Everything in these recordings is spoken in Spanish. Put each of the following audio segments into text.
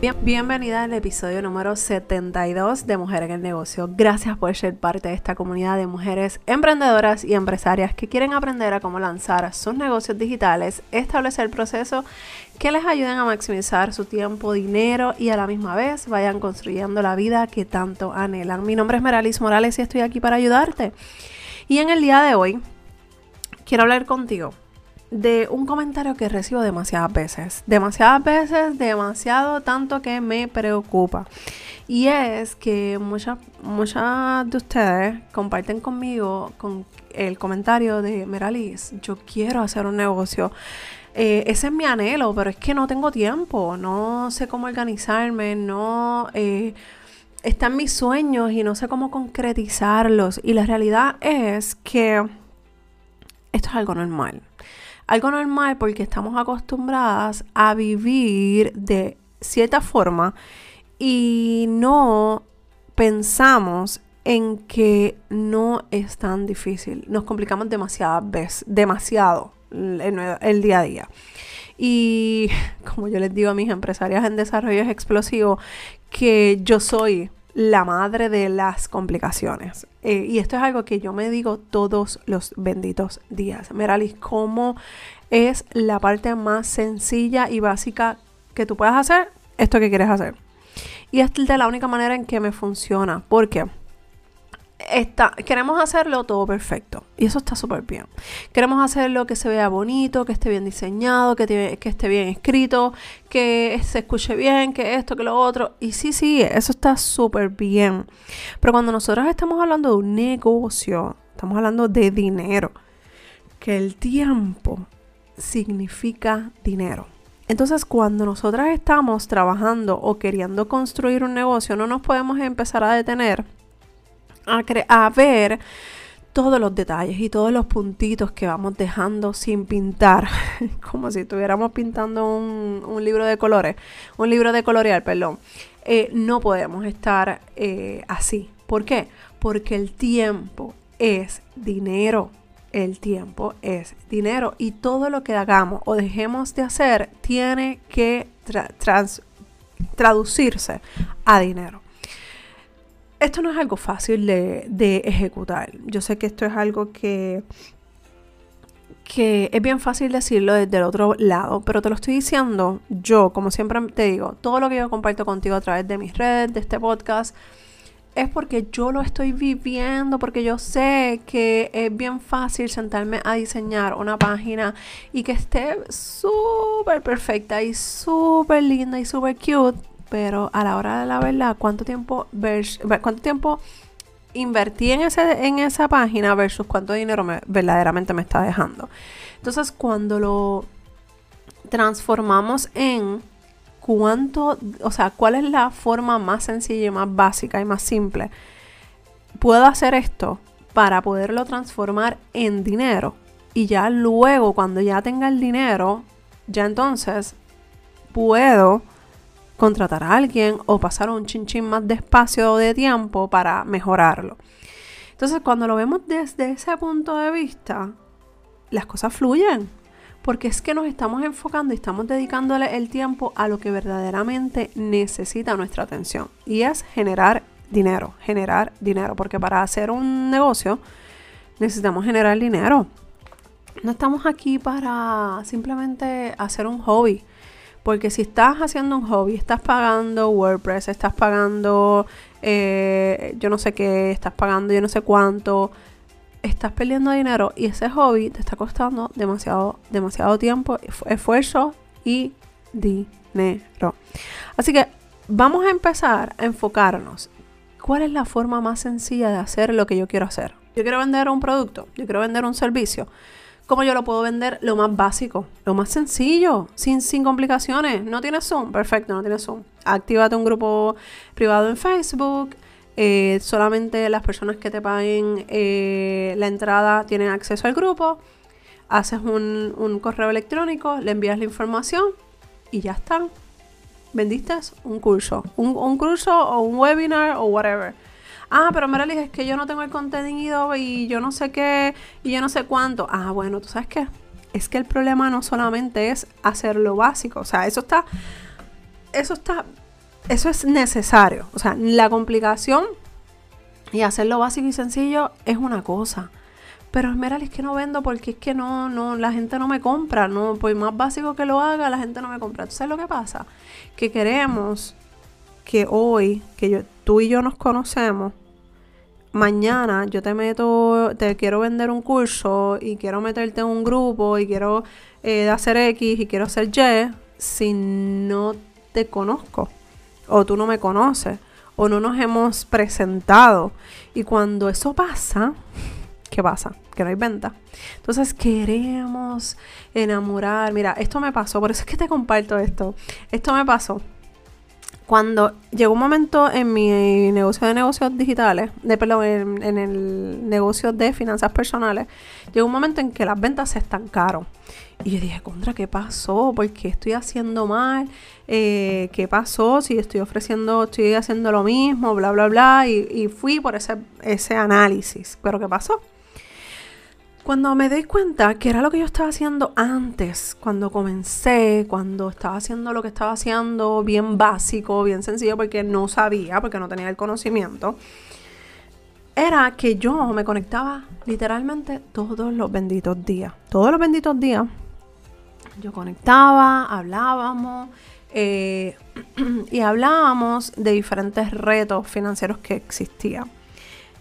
bienvenida al episodio número 72 de Mujer en el Negocio. Gracias por ser parte de esta comunidad de mujeres emprendedoras y empresarias que quieren aprender a cómo lanzar sus negocios digitales, establecer procesos que les ayuden a maximizar su tiempo, dinero y a la misma vez vayan construyendo la vida que tanto anhelan. Mi nombre es Meralis Morales y estoy aquí para ayudarte. Y en el día de hoy quiero hablar contigo de un comentario que recibo demasiadas veces. Demasiadas veces, demasiado, tanto que me preocupa. Y es que muchas, muchas de ustedes comparten conmigo con el comentario de Meralis, yo quiero hacer un negocio. Eh, ese es mi anhelo, pero es que no tengo tiempo, no sé cómo organizarme, no... Eh, están mis sueños y no sé cómo concretizarlos. Y la realidad es que esto es algo normal. Algo normal porque estamos acostumbradas a vivir de cierta forma y no pensamos en que no es tan difícil. Nos complicamos demasiadas veces, demasiado el, día a día. Y como yo les digo a mis empresarias en desarrollo explosivo, que yo soy la madre de las complicaciones. Eh, y esto es algo que yo me digo todos los benditos días. Meralis, ¿cómo es la parte más sencilla y básica que tú puedas hacer esto que quieres hacer? Y es de la única manera en que me funciona. ¿Por qué? Queremos hacerlo todo perfecto. Y eso está súper bien. Queremos hacerlo que se vea bonito, que esté bien diseñado, que, esté bien escrito, que se escuche bien, que esto, que lo otro. Y sí, sí, eso está súper bien. Pero cuando nosotros estamos hablando de un negocio, estamos hablando de dinero. Que el tiempo significa dinero. Entonces, cuando nosotras estamos trabajando o queriendo construir un negocio, no nos podemos empezar a detener a, ver todos los detalles y todos los puntitos que vamos dejando sin pintar, como si estuviéramos pintando un, libro de colores, un libro de colorear, perdón. Eh, no podemos estar eh, así. ¿Por qué? Porque el tiempo es dinero. El tiempo es dinero y todo lo que hagamos o dejemos de hacer tiene que traducirse a dinero esto no es algo fácil de, ejecutar. Yo sé que esto es algo que, que es bien fácil decirlo desde el otro lado, pero te lo estoy diciendo yo, como siempre te digo, todo lo que yo comparto contigo a través de mis redes, de este podcast, es porque yo lo estoy viviendo, porque yo sé que es bien fácil sentarme a diseñar una página y que esté súper perfecta y súper linda y súper cute pero a la hora de la verdad, ¿cuánto tiempo, cuánto tiempo invertí en, ese, en esa página versus cuánto dinero me, verdaderamente me está dejando? Entonces, cuando lo transformamos en cuánto, o sea, cuál es la forma más sencilla y más básica y más simple, puedo hacer esto para poderlo transformar en dinero. Y ya luego, cuando ya tenga el dinero, ya entonces puedo contratar a alguien o pasar un chinchín más de espacio de tiempo para mejorarlo. Entonces, cuando lo vemos desde ese punto de vista, las cosas fluyen. Porque es que nos estamos enfocando y estamos dedicándole el tiempo a lo que verdaderamente necesita nuestra atención. Y es generar dinero, generar dinero. Porque para hacer un negocio necesitamos generar dinero. No estamos aquí para simplemente hacer un hobby. Porque si estás haciendo un hobby, estás pagando WordPress, estás pagando eh, yo no sé qué, estás pagando yo no sé cuánto, estás perdiendo dinero y ese hobby te está costando demasiado, demasiado tiempo, esfuerzo y dinero. Así que vamos a empezar a enfocarnos. ¿Cuál es la forma más sencilla de hacer lo que yo quiero hacer? Yo quiero vender un producto, yo quiero vender un servicio. ¿Cómo yo lo puedo vender? Lo más básico, lo más sencillo, sin, sin complicaciones. ¿No tienes Zoom? Perfecto, no tienes Zoom. Actívate un grupo privado en Facebook. Eh, solamente las personas que te paguen eh, la entrada tienen acceso al grupo. Haces un, un correo electrónico, le envías la información y ya está. Vendiste un curso. Un, un curso o un webinar o whatever ah, pero Meralis, es que yo no tengo el contenido y yo no sé qué y yo no sé cuánto. Ah, bueno, ¿tú sabes qué? Es que el problema no solamente es hacer lo básico, o sea, eso está, eso está eso es necesario. O sea, la complicación y hacerlo básico y sencillo es una cosa. Pero mira, es que no vendo porque es que no, no, la gente no me compra. No, por más básico que lo haga, la gente no me compra. ¿Tú sabes lo que pasa? Que queremos que hoy, que yo, tú y yo nos conocemos, mañana yo te meto, te quiero vender un curso y quiero meterte en un grupo y quiero eh, hacer X y quiero hacer Y, si no te conozco o tú no me conoces o no nos hemos presentado. Y cuando eso pasa, ¿qué pasa? Que no hay venta. Entonces queremos enamorar. Mira, esto me pasó, por eso es que te comparto esto. Esto me pasó cuando llegó un momento en mi negocio de negocios digitales, de perdón, en, el negocio de finanzas personales, llegó un momento en que las ventas se estancaron. Y yo dije, contra, ¿qué pasó? ¿Por qué estoy haciendo mal? Eh, ¿Qué pasó? Si estoy ofreciendo, estoy haciendo lo mismo, bla, bla, bla. Y, y fui por ese, ese análisis. Pero ¿qué pasó? Cuando me di cuenta que era lo que yo estaba haciendo antes, cuando comencé, cuando estaba haciendo lo que estaba haciendo, bien básico, bien sencillo, porque no sabía, porque no tenía el conocimiento, era que yo me conectaba literalmente todos los benditos días. Todos los benditos días. Yo conectaba, hablábamos eh, y hablábamos de diferentes retos financieros que existían.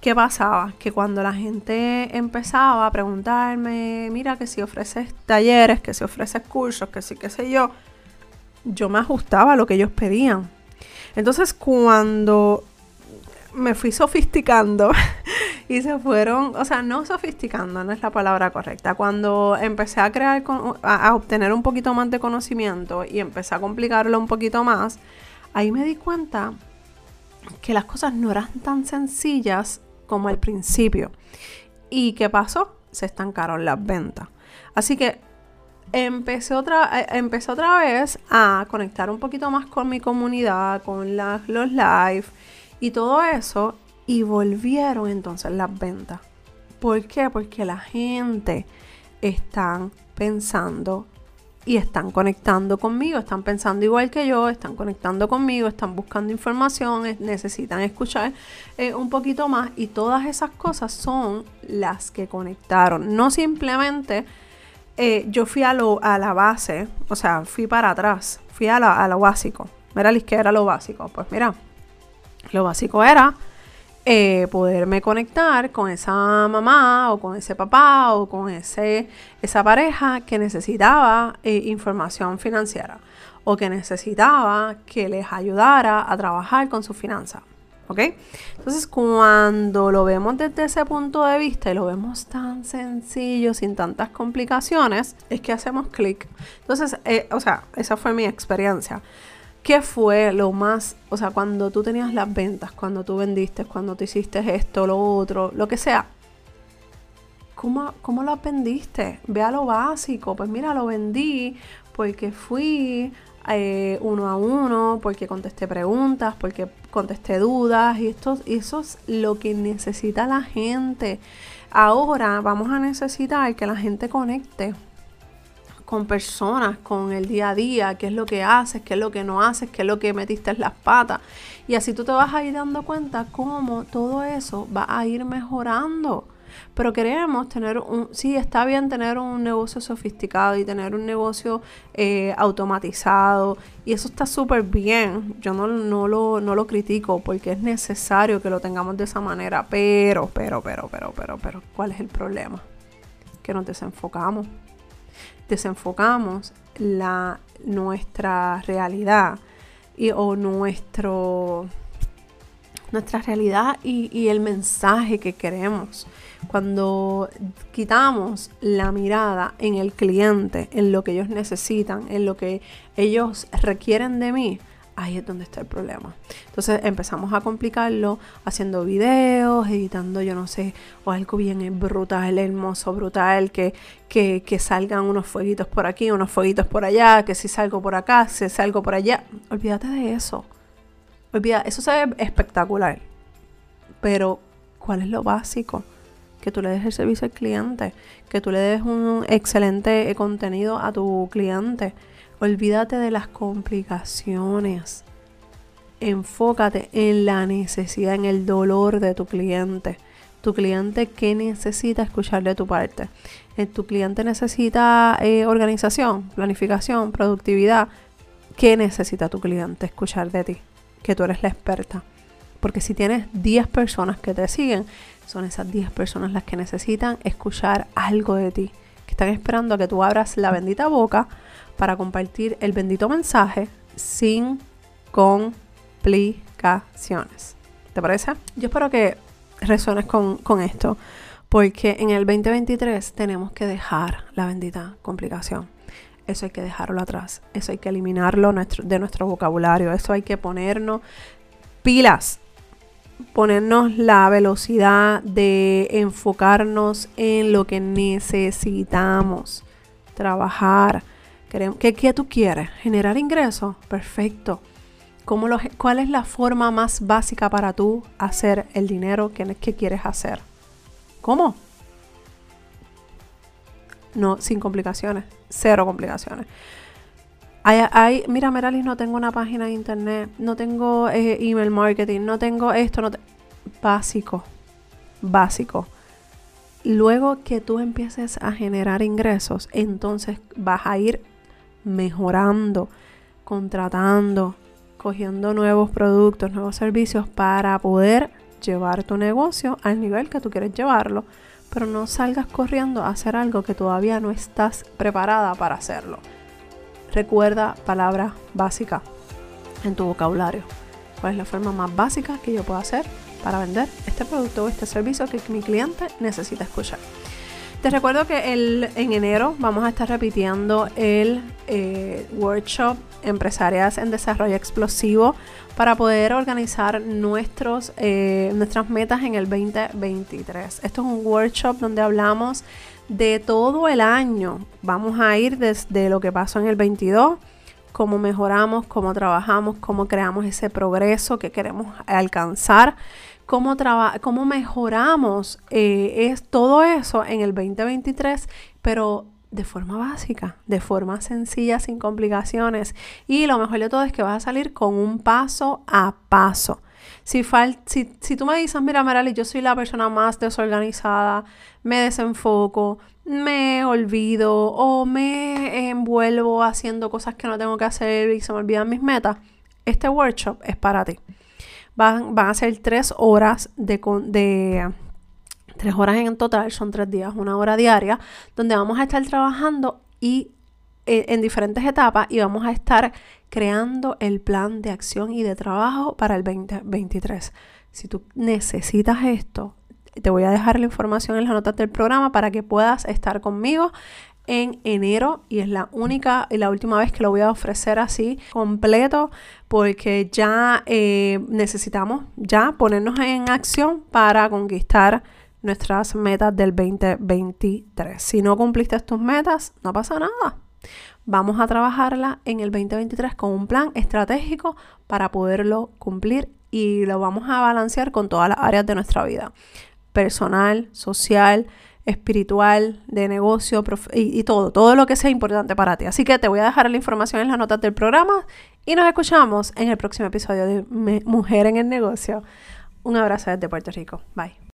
¿Qué pasaba? Que cuando la gente empezaba a preguntarme, mira que si ofreces talleres, que si ofreces cursos, que si qué sé yo, yo me ajustaba a lo que ellos pedían. Entonces cuando me fui sofisticando y se fueron, o sea, no sofisticando, no es la palabra correcta. Cuando empecé a crear, a, obtener un poquito más de conocimiento y empecé a complicarlo un poquito más, ahí me di cuenta que las cosas no eran tan sencillas como al principio. ¿Y qué pasó? Se estancaron las ventas. Así que empecé otra, eh, empecé otra vez a conectar un poquito más con mi comunidad, con los live y todo eso. Y volvieron entonces las ventas. ¿Por qué? Porque la gente está pensando y están conectando conmigo, están pensando igual que yo, están conectando conmigo, están buscando información, necesitan escuchar eh, un poquito más y todas esas cosas son las que conectaron. No simplemente eh, yo fui a, lo, a la base, o sea, fui para atrás, fui a, a lo básico. Mira, que era lo básico. Pues mira, lo básico era eh, poderme conectar con esa mamá o con ese papá o con ese, esa pareja que necesitaba eh, información financiera o que necesitaba que les ayudara a trabajar con su finanza. ¿Ok? Entonces, cuando lo vemos desde ese punto de vista y lo vemos tan sencillo, sin tantas complicaciones, es que hacemos clic. Entonces, eh, o sea, esa fue mi experiencia. ¿Qué fue lo más, o sea, cuando tú tenías las ventas, cuando tú vendiste, cuando tú hiciste esto, lo otro, lo que sea? ¿Cómo, cómo lo vendiste? Ve a lo básico. Pues mira, lo vendí porque fui eh, uno a uno, porque contesté preguntas, porque contesté dudas y esto, eso es lo que necesita la gente. Ahora vamos a necesitar que la gente conecte con personas, con el día a día, qué es lo que haces, qué es lo que no haces, qué es lo que metiste en las patas. Y así tú te vas a ir dando cuenta cómo todo eso va a ir mejorando. Pero queremos tener un, sí, está bien tener un negocio sofisticado y tener un negocio eh, automatizado. Y eso está súper bien. Yo no, no, lo, no lo critico porque es necesario que lo tengamos de esa manera. Pero, pero, pero, pero, pero, pero, ¿cuál es el problema? Que nos desenfocamos desenfocamos la, nuestra realidad y, o nuestro, nuestra realidad y, y el mensaje que queremos. Cuando quitamos la mirada en el cliente, en lo que ellos necesitan, en lo que ellos requieren de mí, ahí es donde está el problema. Entonces empezamos a complicarlo haciendo videos, editando, yo no sé, o algo bien brutal, hermoso, brutal, que, que, salgan unos fueguitos por aquí, unos fueguitos por allá, que si salgo por acá, si salgo por allá. Olvídate de eso. Olvídate, eso se ve espectacular. Pero, ¿cuál es lo básico? que tú le des el servicio al cliente, que tú le des un excelente contenido a tu cliente, Olvídate de las complicaciones. Enfócate en la necesidad, en el dolor de tu cliente. Tu cliente que necesita escuchar de tu parte. Eh, tu cliente necesita eh, organización, planificación, productividad. ¿Qué necesita tu cliente escuchar de ti? Que tú eres la experta. Porque si tienes 10 personas que te siguen, son esas 10 personas las que necesitan escuchar algo de ti. Que están esperando a que tú abras la bendita boca para compartir el bendito mensaje sin complicaciones. ¿Te parece? Yo espero que resuenes con, con esto. Porque en el 2023 tenemos que dejar la bendita complicación. Eso hay que dejarlo atrás. Eso hay que eliminarlo de nuestro vocabulario. Eso hay que ponernos pilas. Ponernos la velocidad de enfocarnos en lo que necesitamos. Trabajar. ¿Qué, qué tú quieres? ¿Generar ingresos? Perfecto. ¿Cómo lo, ¿Cuál es la forma más básica para tú hacer el dinero que, que quieres hacer? ¿Cómo? No, sin complicaciones. Cero complicaciones. Hay, mira, Meralis, no tengo una página de internet, no tengo eh, email marketing, no tengo esto, no básico, básico. Luego que tú empieces a generar ingresos, entonces vas a ir mejorando, contratando, cogiendo nuevos productos, nuevos servicios para poder llevar tu negocio al nivel que tú quieres llevarlo, pero no salgas corriendo a hacer algo que todavía no estás preparada para hacerlo. Recuerda palabra básica en tu vocabulario. ¿Cuál es la forma más básica que yo puedo hacer para vender este producto o este servicio que mi cliente necesita escuchar? Te recuerdo que el, en enero vamos a estar repitiendo el eh, workshop Empresarias en Desarrollo Explosivo para poder organizar nuestros, eh, nuestras metas en el 2023. Esto es un workshop donde hablamos de todo el año. Vamos a ir desde lo que pasó en el 22 cómo mejoramos, cómo trabajamos, cómo creamos ese progreso que queremos alcanzar cómo, cómo mejoramos eh, es todo eso en el 2023, pero de forma básica, de forma sencilla, sin complicaciones. Y lo mejor de todo es que vas a salir con un paso a paso. Si, si, si tú me dices, mira, Merali, yo soy la persona más desorganizada, me desenfoco, me olvido o me envuelvo haciendo cosas que no tengo que hacer y se me olvidan mis metas, este workshop es para ti. Van, a ser tres horas de, tres horas en total, son tres días, una hora diaria, donde vamos a estar trabajando y eh, en diferentes etapas y vamos a estar creando el plan de acción y de trabajo para el 2023. Si tú necesitas esto, te voy a dejar la información en las notas del programa para que puedas estar conmigo en enero y es la única y la última vez que lo voy a ofrecer así completo porque ya eh, necesitamos ya ponernos en acción para conquistar nuestras metas del 2023. Si no cumpliste tus metas, no pasa nada. Vamos a trabajarla en el 2023 con un plan estratégico para poderlo cumplir y lo vamos a balancear con todas las áreas de nuestra vida. Personal, social, espiritual, de negocio y, todo, todo lo que sea importante para ti. Así que te voy a dejar la información en las notas del programa y nos escuchamos en el próximo episodio de Mujer en el Negocio. Un abrazo desde Puerto Rico. Bye.